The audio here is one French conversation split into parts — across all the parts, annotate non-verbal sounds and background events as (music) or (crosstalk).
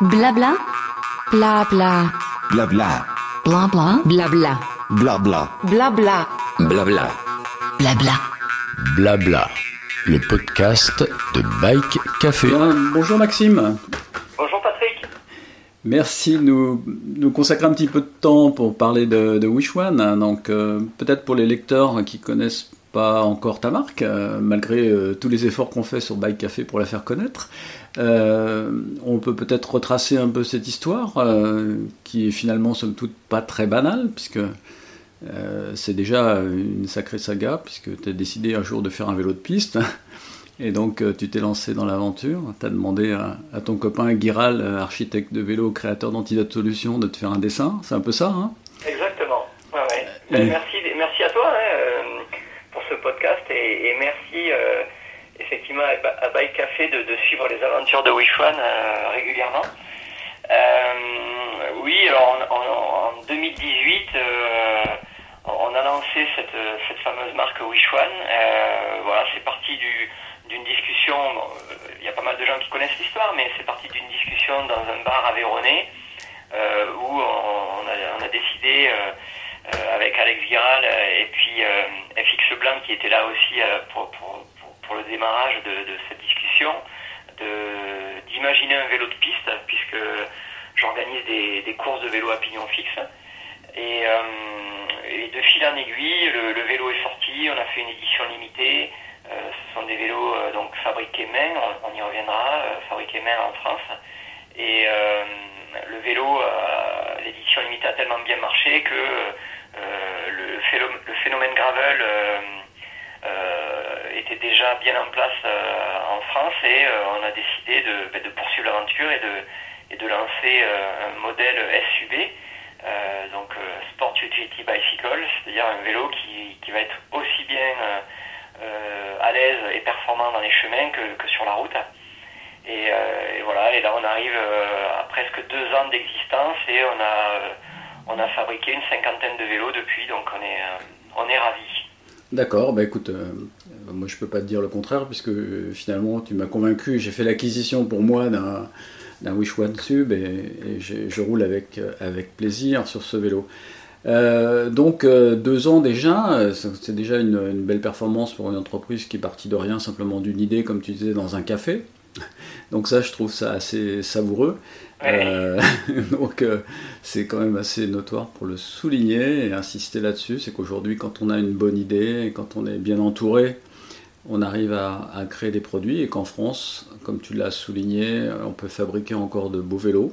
Blabla. Blabla. Blabla. Blabla. Blabla. Blabla. Blabla. Blabla. Blabla. Blabla. Le podcast de Bike Café. Bien, bonjour Maxime. Bonjour Patrick. Merci de nous, nous consacrer un petit peu de temps pour parler de, de Wish One. hein. Donc, euh, peut-être pour les lecteurs qui connaissent pas encore ta marque, euh, malgré euh, tous les efforts qu'on fait sur Bike Café pour la faire connaître, euh, on peut peut-être retracer un peu cette histoire euh, qui est finalement somme toute pas très banale, puisque euh, c'est déjà une sacrée saga, puisque tu as décidé un jour de faire un vélo de piste. (laughs) Et donc tu t'es lancé dans l'aventure, tu as demandé à, à ton copain Guiral, architecte de vélo, créateur d'Antidote Solutions, de te faire un dessin, c'est un peu ça hein? Exactement. Ouais, ouais. Et- merci, merci à toi hein, pour ce podcast et, et merci effectivement à, Ba- à Bike Café de, suivre les aventures de Wish One euh, régulièrement. Euh, oui, alors en, en- en 2018, euh, on a lancé cette, fameuse marque Wish One. Euh, voilà, c'est parti du- d'une discussion. Il y a pas mal de gens qui connaissent l'histoire, mais c'est parti d'une discussion dans un bar à Véronée où on, a, décidé avec Alex Giral euh, et puis FX Blanc qui était là aussi pour, pour, le démarrage de, cette discussion d'imaginer un vélo de piste puisque j'organise des, courses de vélo à pignon fixe. Et, euh, de fil en aiguille le, vélo est sorti on a fait une édition limitée. Euh, ce sont des vélos euh, donc fabriqués main on, y reviendra fabriqués main en France. Et le vélo, l'édition limitée a tellement bien marché que le, phénom- le phénomène gravel était déjà bien en place euh, en France et euh, on a décidé de, ben, de poursuivre l'aventure et de, et de lancer euh, un modèle SUB, donc Sport Utility Bicycle, c'est-à-dire un vélo qui, qui va être aussi bien à l'aise et performant dans les chemins que, que sur la route. Et, voilà, et là on arrive à presque deux ans d'existence et on a, on a fabriqué une cinquantaine de vélos depuis, donc on est, on est ravis. D'accord, bah écoute, euh, moi je peux pas te dire le contraire, puisque euh, finalement tu m'as convaincu, j'ai fait l'acquisition pour moi d'un Wish One Sub et, je roule avec, euh, avec plaisir sur ce vélo. Euh, donc deux ans déjà, c'est déjà une, belle performance pour une entreprise qui est partie de rien, simplement d'une idée, comme tu disais, dans un café. Donc ça, je trouve ça assez savoureux. (laughs) Donc c'est quand même assez notoire pour le souligner et insister là-dessus. C'est qu'aujourd'hui, quand on a une bonne idée quand on est bien entouré, on arrive à, créer des produits et qu'en France, comme tu l'as souligné, on peut fabriquer encore de beaux vélos.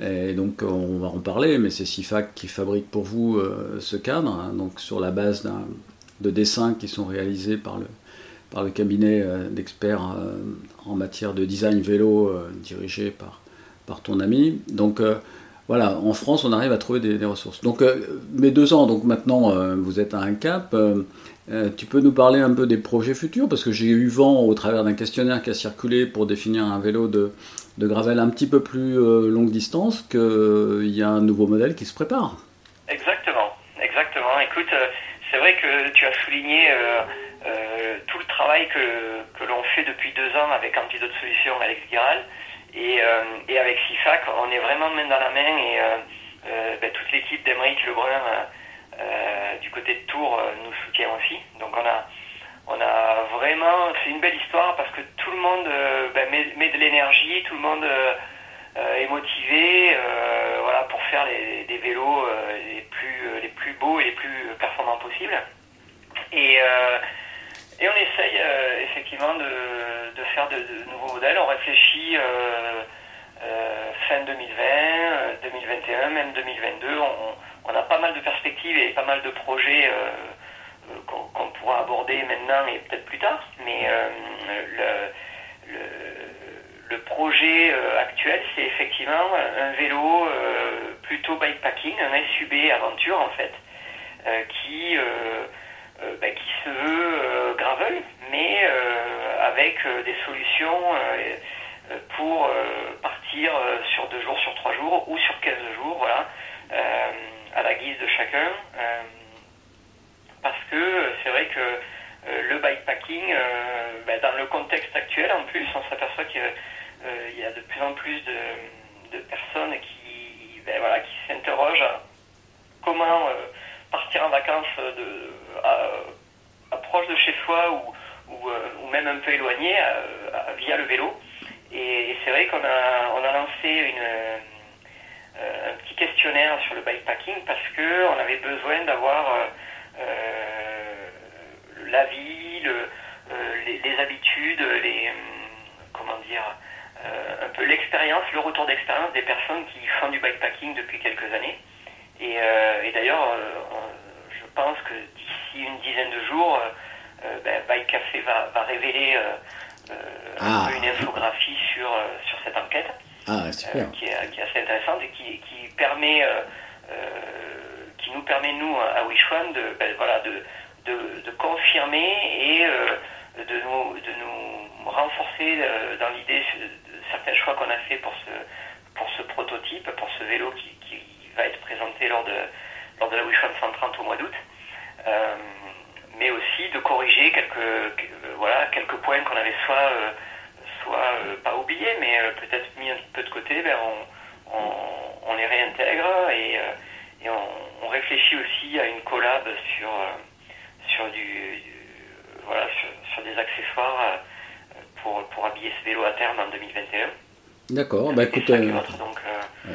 Et donc on va en parler, mais c'est SIFAC qui fabrique pour vous euh, ce cadre, hein, donc sur la base de dessins qui sont réalisés par le, cabinet euh, d'experts euh, en matière de design vélo dirigé par, ton ami. Voilà, en France, on arrive à trouver des, ressources. Donc euh, mes deux ans, donc maintenant euh, vous êtes à un cap. euh, tu peux nous parler un peu des projets futurs? Parce que j'ai eu vent au travers d'un questionnaire qui a circulé pour définir un vélo de, gravel un petit peu plus longue distance qu'il y a un nouveau modèle qui se prépare. Exactement, exactement. Écoute, c'est vrai que tu as souligné tout le travail que, l'on fait depuis deux ans avec Antidote Solutions, Alex Giral, et, euh, et avec SIFAC. On est vraiment main dans la main et euh, euh, ben, toute l'équipe d'Emeric Lebrun du côté de Tours nous soutient aussi. Donc on a, on a vraiment, c'est une belle histoire parce que tout le monde ben, met, de l'énergie, tout le monde est motivé voilà, pour faire les, des vélos les, plus, les plus beaux et les plus performants possibles. Et, et on essaye euh, effectivement de, faire de, nouveaux modèles. On réfléchit euh, euh, fin 2020, euh, 2021, même 2022. On, a pas mal de perspectives et pas mal de projets qu'on pourra aborder maintenant et peut-être plus tard. Mais le, le, projet actuel, c'est effectivement un vélo plutôt bikepacking, un SUB aventure en fait, qui, bah, qui se veut euh, gravel, mais euh, avec euh, des solutions euh, euh, pour euh, partir euh, sur deux jours, sur trois jours ou sur 15 jours, voilà, euh, à la guise de chacun. euh, parce que euh, c'est vrai que euh, le bikepacking, euh, ben, dans le contexte actuel en plus, on s'aperçoit qu'il y a de plus en plus de, de personnes qui, ben, voilà, qui s'interrogent comment partir en vacances de, à, proche de chez soi ou, ou, même un peu éloigné via le vélo. Et, c'est vrai qu'on a, on a lancé une, un petit questionnaire sur le bikepacking parce qu'on avait besoin d'avoir la vie, le, les, habitudes, les comment dire euh, un peu l'expérience, le retour d'expérience des personnes qui font du bikepacking depuis quelques années. Et, euh, d'ailleurs, euh, je pense que d'ici une dizaine de jours, ben, Bike Café va, révéler ah. une infographie sur, sur cette enquête. Ah, qui, est, assez intéressante et qui, qui permet, qui nous permet nous à Wish de, ben, voilà, de, de, de, confirmer et de nous, de nous renforcer euh, dans l'idée de certains choix qu'on a fait pour ce, pour ce prototype, pour ce vélo qui va être présenté lors de, lors de la Wishon 130 au mois d'août. Euh, mais aussi de corriger quelques, voilà, quelques points qu'on avait soit, euh, soit pas oubliés, mais peut-être mis un peu de côté, ben on, on, les réintègre et, et on, on, réfléchit aussi à une collab sur, sur du voilà, sur, des accessoires euh, pour, pour, habiller ce vélo à terme en 2021. D'accord, bah écoute. Euh, donc, euh,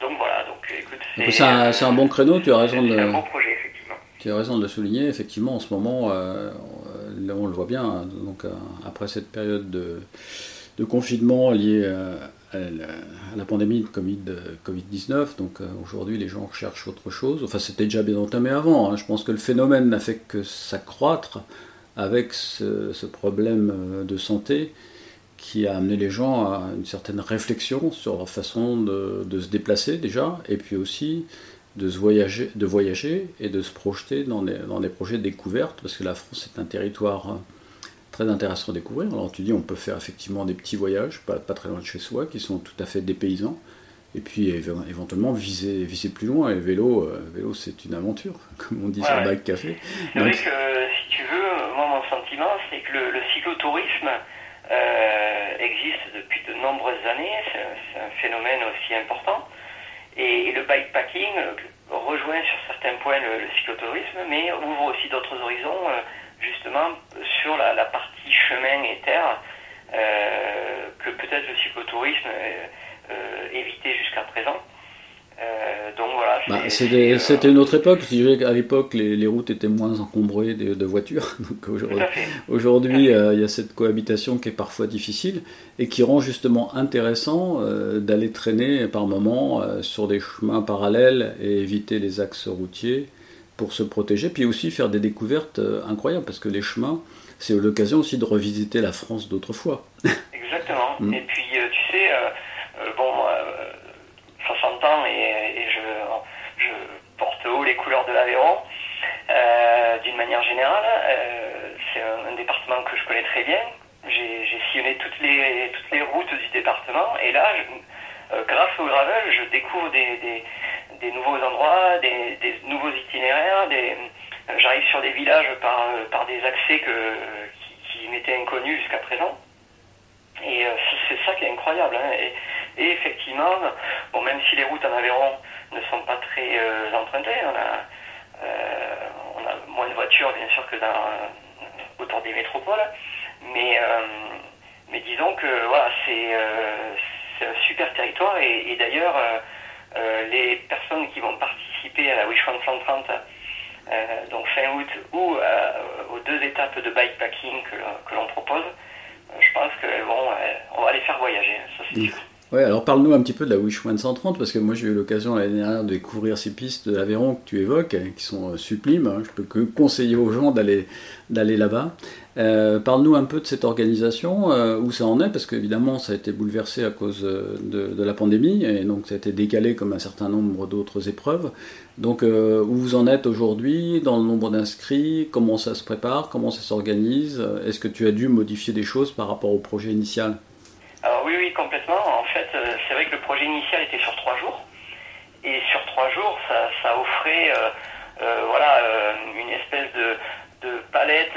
donc, voilà, écoute. C'est un, un, bon créneau, tu as raison de. C'est un bon projet, effectivement. Tu as raison de le souligner, effectivement, en ce moment, on le voit bien, hein, donc après cette période de, de confinement liée à, la pandémie de Covid-19. Donc aujourd'hui, les gens recherchent autre chose. Enfin, c'était déjà bien entamé avant. Hein. Je pense que le phénomène n'a fait que s'accroître avec ce, problème euh, de santé qui a amené les gens à une certaine réflexion sur leur façon de, se déplacer déjà, et puis aussi de, se voyager, de voyager et de se projeter dans des, dans des projets de découverte, parce que la France est un territoire euh, très intéressant à découvrir. Alors tu dis on peut faire effectivement des petits voyages, pas, pas très loin de chez soi, qui sont tout à fait dépaysants, et puis éventuellement viser, viser plus loin. Et vélo, euh, vélo c'est une aventure, (laughs) comme on dit sur le Bike Café. C'est vrai que si tu veux, moi mon sentiment c'est que le, cyclotourisme euh, existe depuis de nombreuses années, c'est un phénomène aussi important. Et, le bikepacking euh, rejoint sur certains points le, cyclotourisme, mais ouvre aussi d'autres horizons, justement sur la, la, partie chemin et terre, que peut-être le cyclotourisme euh, évité jusqu'à présent. Euh, donc voilà. Bah, euh, c'était une autre époque. À l'époque, les, routes étaient moins encombrées de, voitures. (laughs) aujourd'hui, il y a cette cohabitation qui est parfois difficile et qui rend justement intéressant d'aller traîner par moments sur des chemins parallèles et éviter les axes routiers pour se protéger. Puis aussi faire des découvertes incroyables parce que les chemins, c'est l'occasion aussi de revisiter la France d'autrefois. Exactement. (laughs) Mm. Et puis, tu sais euh, bon, euh, et, je, porte haut les couleurs de l'Aveyron. Euh, d'une manière générale, c'est un, département que je connais très bien. J'ai sillonné toutes les, toutes les routes du département et là, grâce au gravel, je découvre des, des, nouveaux endroits, des, nouveaux itinéraires. J'arrive sur des villages par, par des accès qui, qui m'étaient inconnus jusqu'à présent. Et c'est ça qui est incroyable. Hein. Effectivement, bon, même si les routes en Aveyron ne sont pas très euh, empruntées, on a, euh, on a moins de voitures bien sûr que dans, euh, autour des métropoles, mais, mais disons que voilà, c'est un super territoire. Et, d'ailleurs les personnes qui vont participer à la Wish 130 donc fin août ou aux deux étapes de bikepacking que, que l'on propose, je pense qu'on va les faire voyager, ça c'est sûr. Ouais, alors parle-nous un petit peu de la Wish 130, parce que moi j'ai eu l'occasion l'année dernière de découvrir ces pistes de l'Aveyron que tu évoques, hein, qui sont euh, sublimes. Hein. Je peux que conseiller aux gens d'aller là-bas. Euh, parle-nous un peu de cette organisation, euh, où ça en est, parce qu'évidemment ça a été bouleversé à cause de, la pandémie, et donc ça a été décalé comme un certain nombre d'autres épreuves. Donc où vous en êtes aujourd'hui, dans le nombre d'inscrits, comment ça se prépare, comment ça s'organise, est-ce que tu as dû modifier des choses par rapport au projet initial? Oui, oui, complètement. En fait, euh, c'est vrai que le projet initial était sur trois jours. Et sur trois jours, ça, offrait euh, euh, voilà, une espèce de, palette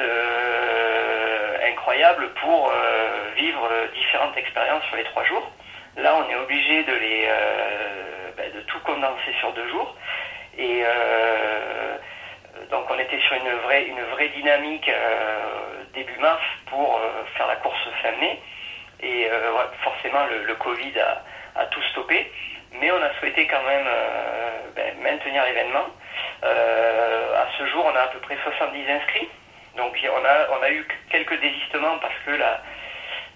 incroyable pour vivre différentes expériences sur les trois jours. Là, on est obligé de les ben, tout condenser sur deux jours. Et donc on était sur une vraie, une vraie dynamique début mars pour faire la course fin mai. Et forcément, le, Covid a, tout stoppé. Mais on a souhaité quand même ben, maintenir l'événement. à ce jour, on a à peu près 70 inscrits. Donc on a, on a eu quelques désistements parce que la,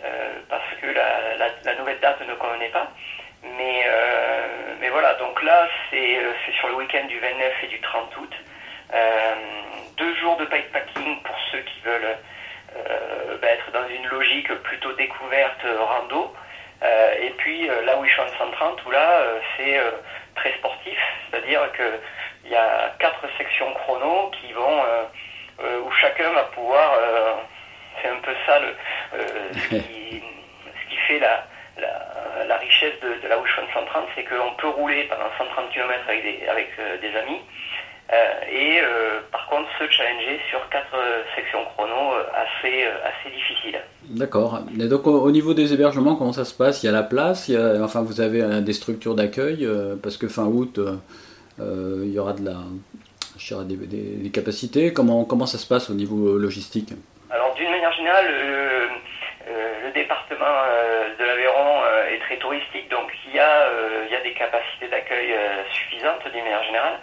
euh, parce que la, nouvelle date ne convenait pas. Mais, euh, mais voilà, donc là c'est sur le week-end du 29 et du 30 août. Euh, deux jours de bikepacking pour ceux qui veulent bah, être dans une logique plutôt découverte rando. et puis là où je suis en 130, où là c'est très sportif, c'est-à-dire qu'il y a quatre sections chrono qui vont euh, où chacun va pouvoir, euh, c'est un peu ça le, euh, ce, qui, (laughs) ce, qui, fait la, la, richesse de, la Wish 130, c'est qu'on peut rouler pendant 130 km avec des, avec, des amis. Et par contre se challenger sur quatre sections chrono assez, assez difficiles. D'accord. Et donc au, niveau des hébergements, comment ça se passe? Il y a la place, il y a, enfin vous avez des structures d'accueil, parce que fin août, il y aura de la, des, des, capacités comment, comment ça se passe au niveau logistique? Alors d'une manière générale, le, euh, département euh, de l'Aveyron euh, est très touristique, donc il y a, il y a des capacités d'accueil suffisantes d'une manière générale.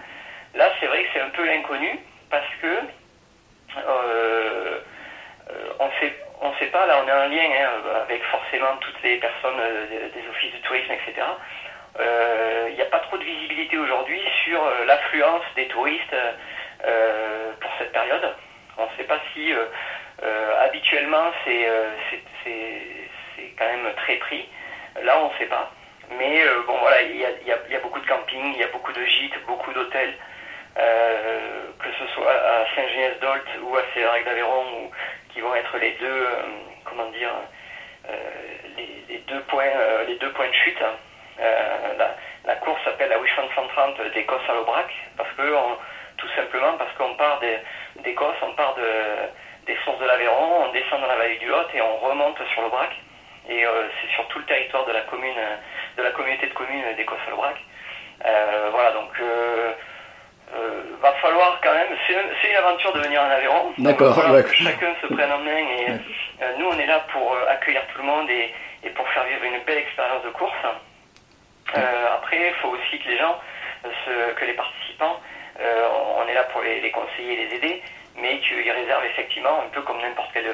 Là, c'est vrai que c'est un peu l'inconnu parce que on sait on ne sait pas, là on est en lien hein, avec forcément toutes les personnes des offices de tourisme, etc il euh, n'y a pas trop de visibilité aujourd'hui sur euh, l'affluence des touristes euh, pour cette période. On ne sait pas si habituellement c'est quand même très pris. Là, on ne sait pas. Mais bon, voilà, il y a, beaucoup de camping, il y a beaucoup de gîtes, beaucoup d'hôtels, que ce soit à Saint-Genès-d'Olt ou à Cédric d'Aveyron, qui vont être les deux, comment dire, les, deux points, les deux points de chute. Euh, la, course s'appelle la Wishon 130 d'Écosse à l'Aubrac, parce que tout simplement parce qu'on part d'Écosse, on part de, des sources de l'Aveyron, on descend dans la vallée du Lot et on remonte sur l'Aubrac. Et euh, c'est sur tout le territoire de la commune, de la communauté de communes d'Écosse à l'Aubrac. Euh, voilà, donc va falloir quand même, c'est une aventure de venir en Aveyron. D'accord. Que chacun se prenne en main et nous on est là pour accueillir tout le monde et, et pour faire vivre une belle expérience de course. Euh, après, il faut aussi que les gens, que les participants, euh, on est là pour les, conseiller et les aider, mais qu'ils réservent effectivement, un peu comme n'importe quel,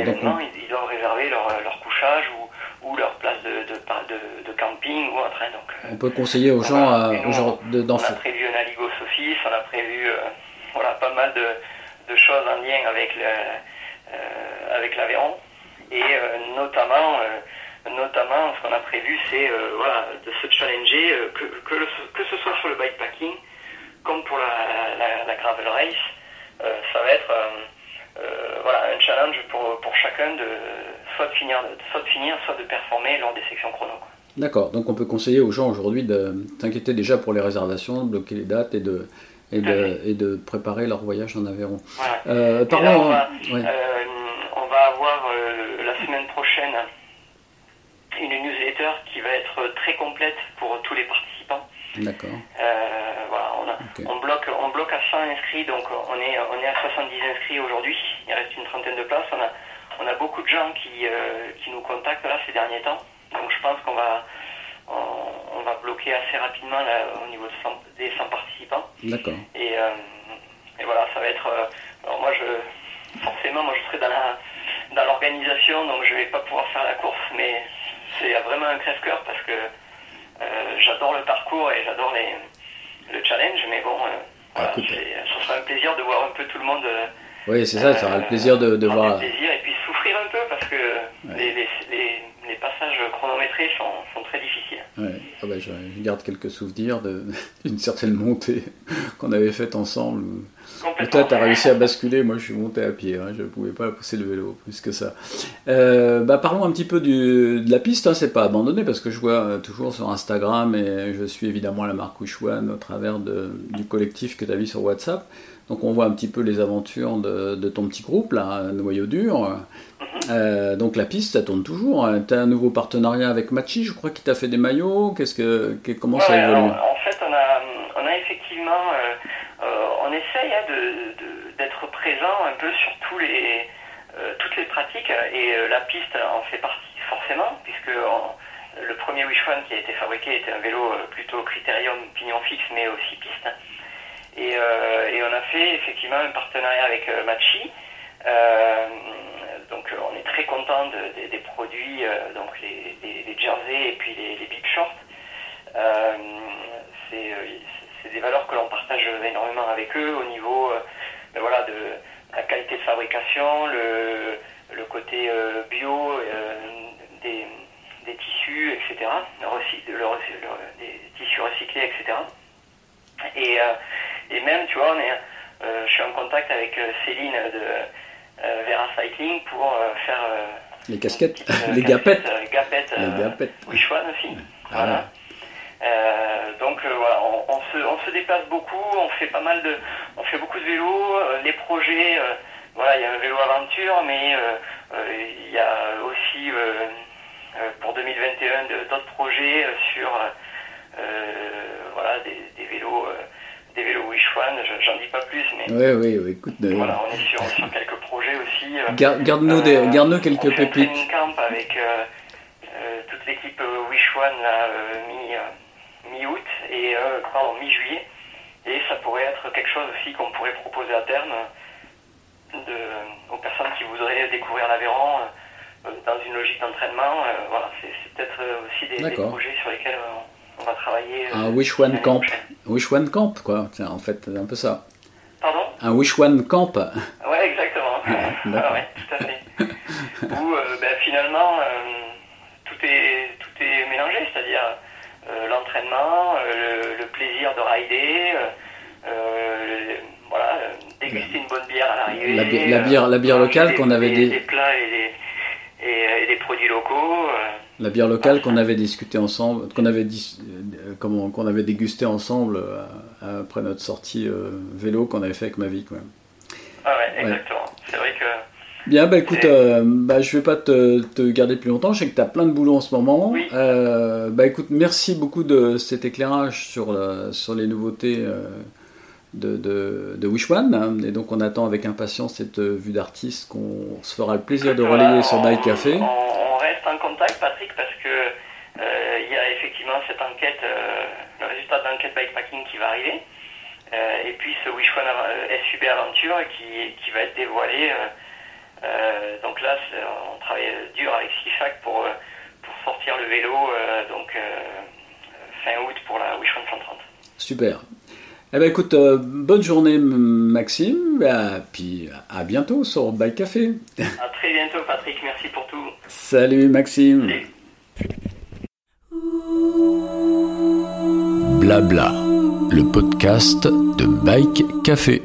événement, ils, doivent réserver leur, leur couchage ou, ou, leur place de, de, de, camping ou un train. Donc, euh, on peut conseiller aux gens à, de, On a prévu un aligos office, on a prévu voilà, pas mal de, choses en lien avec avec l'Aveyron et notamment notamment, ce qu'on a prévu, c'est euh, voilà, de se challenger, euh, que, que, ce soit sur le bikepacking, comme pour la, la, gravel race, euh, ça va être challenge pour, pour chacun de soit de, finir, soit de finir, soit de performer lors des sections chrono. D'accord, donc on peut conseiller aux gens aujourd'hui de s'inquiéter déjà pour les réservations, de bloquer les dates et de, et de, et de préparer leur voyage en Aveyron. parlons, on, va, on, va, avoir la semaine prochaine une newsletter qui va être très complète pour tous les participants. D'accord. Euh, voilà, on, bloque, on bloque à 100 inscrits, donc on est, on est à 70 inscrits aujourd'hui. Il reste une trentaine de places. On a, on a beaucoup de gens qui, euh, qui nous contactent là ces derniers temps. Donc je pense qu'on va, on, va bloquer assez rapidement là, au niveau des 100 participants. D'accord. Et, euh, et, voilà, ça va être. alors moi, je, forcément, moi je serai dans la dans l'organisation, donc je vais pas pouvoir faire la course, mais c'est vraiment un crève-cœur parce que euh, j'adore le parcours et j'adore le challenge, mais bon, euh, voilà, ce sera un plaisir de voir un peu tout le monde. Euh, oui, c'est ça, ça aura le plaisir de, de voir. plaisir et puis souffrir un peu parce que les, les, les, passages chronométrés sont, sont très difficiles. Ouais. Ah bah, je, garde quelques souvenirs (laughs) d'une certaine montée qu'on avait faite ensemble toi, tu as réussi à basculer, moi je suis monté à pied, hein. je ne pouvais pas pousser le vélo plus que ça. Euh, bah, parlons un petit peu du, de la piste, hein. c'est pas abandonné parce que je vois euh, toujours sur Instagram et je suis évidemment la marque Wishwan au travers de, du collectif que tu as vu sur WhatsApp. Donc on voit un petit peu les aventures de, de ton petit groupe, là, Noyau Dur. Euh, donc la piste, ça tourne toujours. Tu as un nouveau partenariat avec Machi, je crois, qui t'a fait des maillots. Qu'est-ce que, que- comment ça évolue? alors, en fait, on a, on a effectivement, euh, essaye hein, d'être présent un peu sur les, euh, toutes les pratiques et euh, la piste en fait partie forcément, puisque le premier Wish One qui a été fabriqué était un vélo euh, plutôt critérium pignon fixe mais aussi piste. Et, et on a fait effectivement un partenariat avec Machi. Donc on est très content de- de- des produits, donc les, jerseys et puis les, les bib shorts. C'est des valeurs que l'on partage énormément avec eux au niveau euh, ben voilà, de la qualité de fabrication, le, le côté euh, bio euh, des, des tissus, etc. Le recy- le recy- le- des tissus recyclés, etc. Et, euh, et même, tu vois, on est, euh, je suis en contact avec euh, Céline de euh, Vera Cycling pour euh, faire euh, Les casquettes, petite, euh, les gapettes. euh, gapettes, Les euh, gapettes. Wish One aussi. Ah. Voilà. Euh, donc euh, voilà, on, on se, on se déplace beaucoup, on fait pas mal de, on fait beaucoup de vélos, euh, les projets, euh, voilà, il y a un vélo aventure, mais il y a aussi pour 2021 de- d'autres projets sur voilà des, des vélos, des vélos Wish One. Je- J'en dis pas plus, mais Oui, oui, oui, écoute. voilà, on est sur, sur quelques projets aussi. gar- Garde-nous des- euh, garde-nous on quelques fait pépites. camp avec euh, euh, toute l'équipe Wish One là, mi, euh, mi-août et euh, pardon, mi-juillet. Et ça pourrait être quelque chose aussi qu'on pourrait proposer à terme de, aux personnes qui voudraient découvrir l'Aveyron euh, dans une logique d'entraînement. Euh, voilà, c'est peut-être aussi des, projets sur lesquels on va travailler. Un Wish One Camp. Wish One Camp, quoi. Tiens, en fait, c'est un peu ça. Pardon? Un Wish One Camp. Ouais, exactement. (laughs) Ah ouais, tout à fait. Euh, ben, finalement l'entraînement, euh, le, le plaisir de rider, euh, euh, voilà, euh, déguster une bonne bière à l'arrivée. La bi- la bière- la bière locale qu'on avait des, des- plats et des, et, et des produits locaux. euh, La bière locale qu'on avait discuté ensemble, qu'on avait, dis- euh, comment, qu'on avait dégusté ensemble euh, après notre sortie euh, vélo qu'on avait fait avec ma vie. Quoi. ah ouais, exactement. C'est vrai que Bien, bah écoute, euh, bah, je vais pas te, te garder plus longtemps. Je sais que tu as plein de boulot en ce moment. Oui. Euh, bah écoute, merci beaucoup de cet éclairage sur, la- sur les nouveautés euh, de, de, de Wish One. hein. Et donc, on attend avec impatience cette euh, vue d'artiste qu'on se fera le plaisir de relayer sur Bike Café. On, on reste en contact, Patrick, parce que euh, il y a effectivement cette enquête, euh, le résultat de l'enquête bikepacking qui va arriver. Euh, et puis ce Wish One euh, SUB Aventure qui, qui va être dévoilé. Euh, donc là, on travaille dur avec CIFAC pour, euh, pour sortir le vélo euh, donc euh, fin août pour la Wish One 130. Super. Eh ben écoute, euh, bonne journée Maxime, et puis à bientôt sur Bike Café. (laughs) À très bientôt, Patrick. Merci pour tout. Salut Maxime. Salut. Blabla, le podcast de Bike Café.